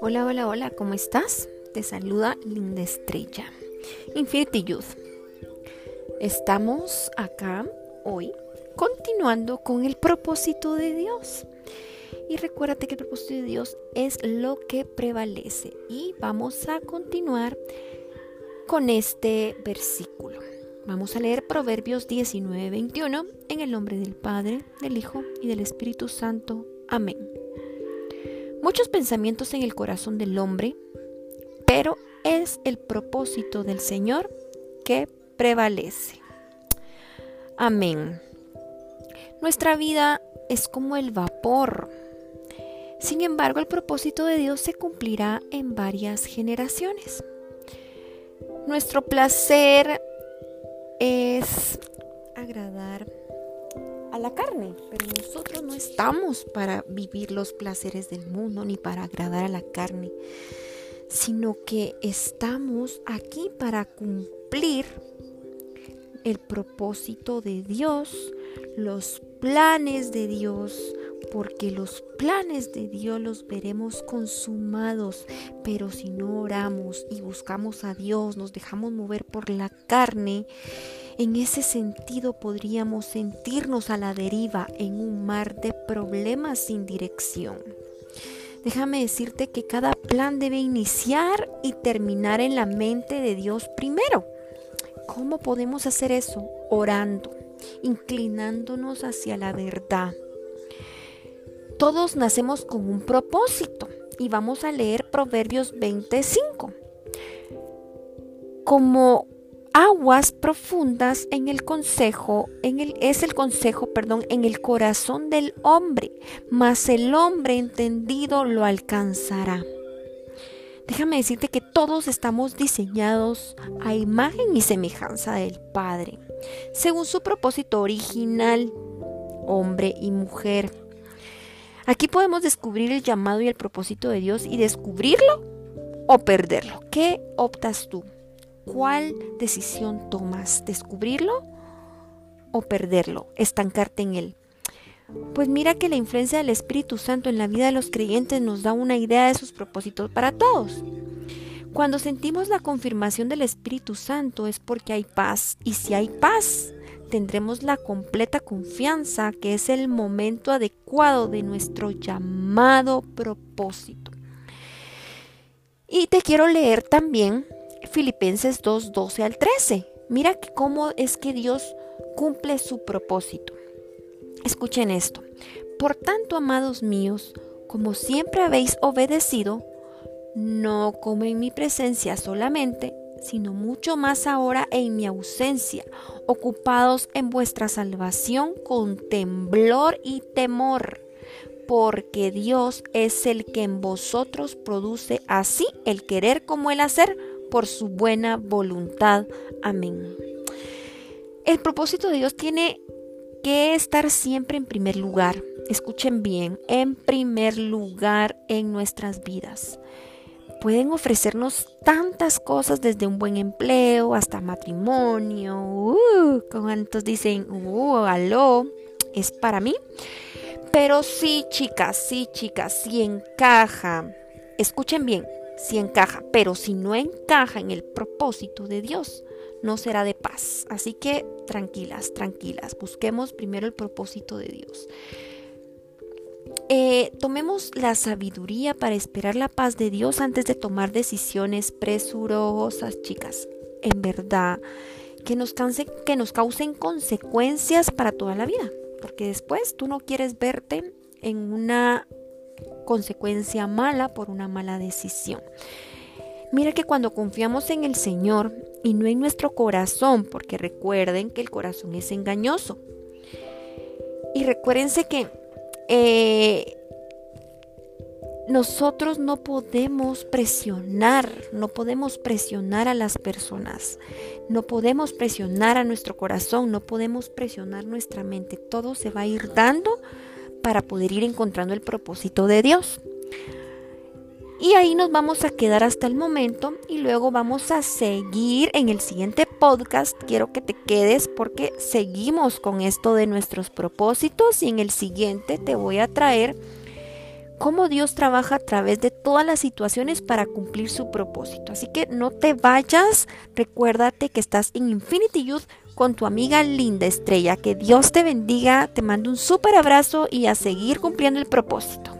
Hola, hola, hola, ¿cómo estás? Te saluda Linda Estrella, Infinity Youth. Estamos acá hoy continuando con el propósito de Dios. Y recuérdate que el propósito de Dios es lo que prevalece. Y vamos a continuar con este versículo. Vamos a leer Proverbios 19, 21 en el nombre del Padre, del Hijo y del Espíritu Santo. Amén. Muchos pensamientos en el corazón del hombre, pero es el propósito del Señor que prevalece. Amén. Nuestra vida es como el vapor. Sin embargo, el propósito de Dios se cumplirá en varias generaciones. Nuestro placer es agradar a la carne, pero nosotros no estamos para vivir los placeres del mundo ni para agradar a la carne, sino que estamos aquí para cumplir el propósito de Dios, los planes de Dios, porque los planes de Dios los veremos consumados, pero si no oramos y buscamos a Dios, nos dejamos mover por la carne, en ese sentido podríamos sentirnos a la deriva en un mar de problemas sin dirección. Déjame decirte que cada plan debe iniciar y terminar en la mente de Dios primero. ¿Cómo podemos hacer eso? Orando, inclinándonos hacia la verdad. Todos nacemos con un propósito y vamos a leer Proverbios 25. Como aguas profundas en el consejo, en el, es el consejo, perdón, en el corazón del hombre, mas el hombre entendido lo alcanzará. Déjame decirte que todos estamos diseñados a imagen y semejanza del Padre, según su propósito original, hombre y mujer. Aquí podemos descubrir el llamado y el propósito de Dios y descubrirlo o perderlo. ¿Qué optas tú? ¿Cuál decisión tomas? ¿Descubrirlo o perderlo? Estancarte en él. Pues mira que la influencia del Espíritu Santo en la vida de los creyentes nos da una idea de sus propósitos para todos. Cuando sentimos la confirmación del Espíritu Santo es porque hay paz y si hay paz tendremos la completa confianza que es el momento adecuado de nuestro llamado propósito. Y te quiero leer también Filipenses 2, 12 al 13. Mira cómo es que Dios cumple su propósito. Escuchen esto. Por tanto, amados míos, como siempre habéis obedecido, no como en mi presencia solamente, sino mucho más ahora en mi ausencia, ocupados en vuestra salvación con temblor y temor, porque Dios es el que en vosotros produce así el querer como el hacer por su buena voluntad. Amén. El propósito de Dios tiene que estar siempre en primer lugar. Escuchen bien, en primer lugar en nuestras vidas. Pueden ofrecernos tantas cosas desde un buen empleo hasta matrimonio. Uh, ¿Cuántos dicen, uh, aló, es para mí? Pero sí, chicas, sí, chicas, sí encaja. Escuchen bien, si encaja, pero si no encaja en el propósito de Dios, no será de paz. Así que tranquilas, tranquilas, busquemos primero el propósito de Dios. Eh, tomemos la sabiduría para esperar la paz de Dios antes de tomar decisiones presurosas, chicas. En verdad, que nos, que nos causen consecuencias para toda la vida. Porque después tú no quieres verte en una consecuencia mala por una mala decisión. Mira que cuando confiamos en el Señor y no en nuestro corazón, porque recuerden que el corazón es engañoso. Y recuérdense que eh, nosotros no podemos presionar, no podemos presionar a las personas, no podemos presionar a nuestro corazón, no podemos presionar nuestra mente. Todo se va a ir dando para poder ir encontrando el propósito de Dios. Y ahí nos vamos a quedar hasta el momento y luego vamos a seguir en el siguiente podcast quiero que te quedes porque seguimos con esto de nuestros propósitos y en el siguiente te voy a traer cómo Dios trabaja a través de todas las situaciones para cumplir su propósito. Así que no te vayas, recuérdate que estás en Infinity Youth con tu amiga linda estrella. Que Dios te bendiga, te mando un súper abrazo y a seguir cumpliendo el propósito.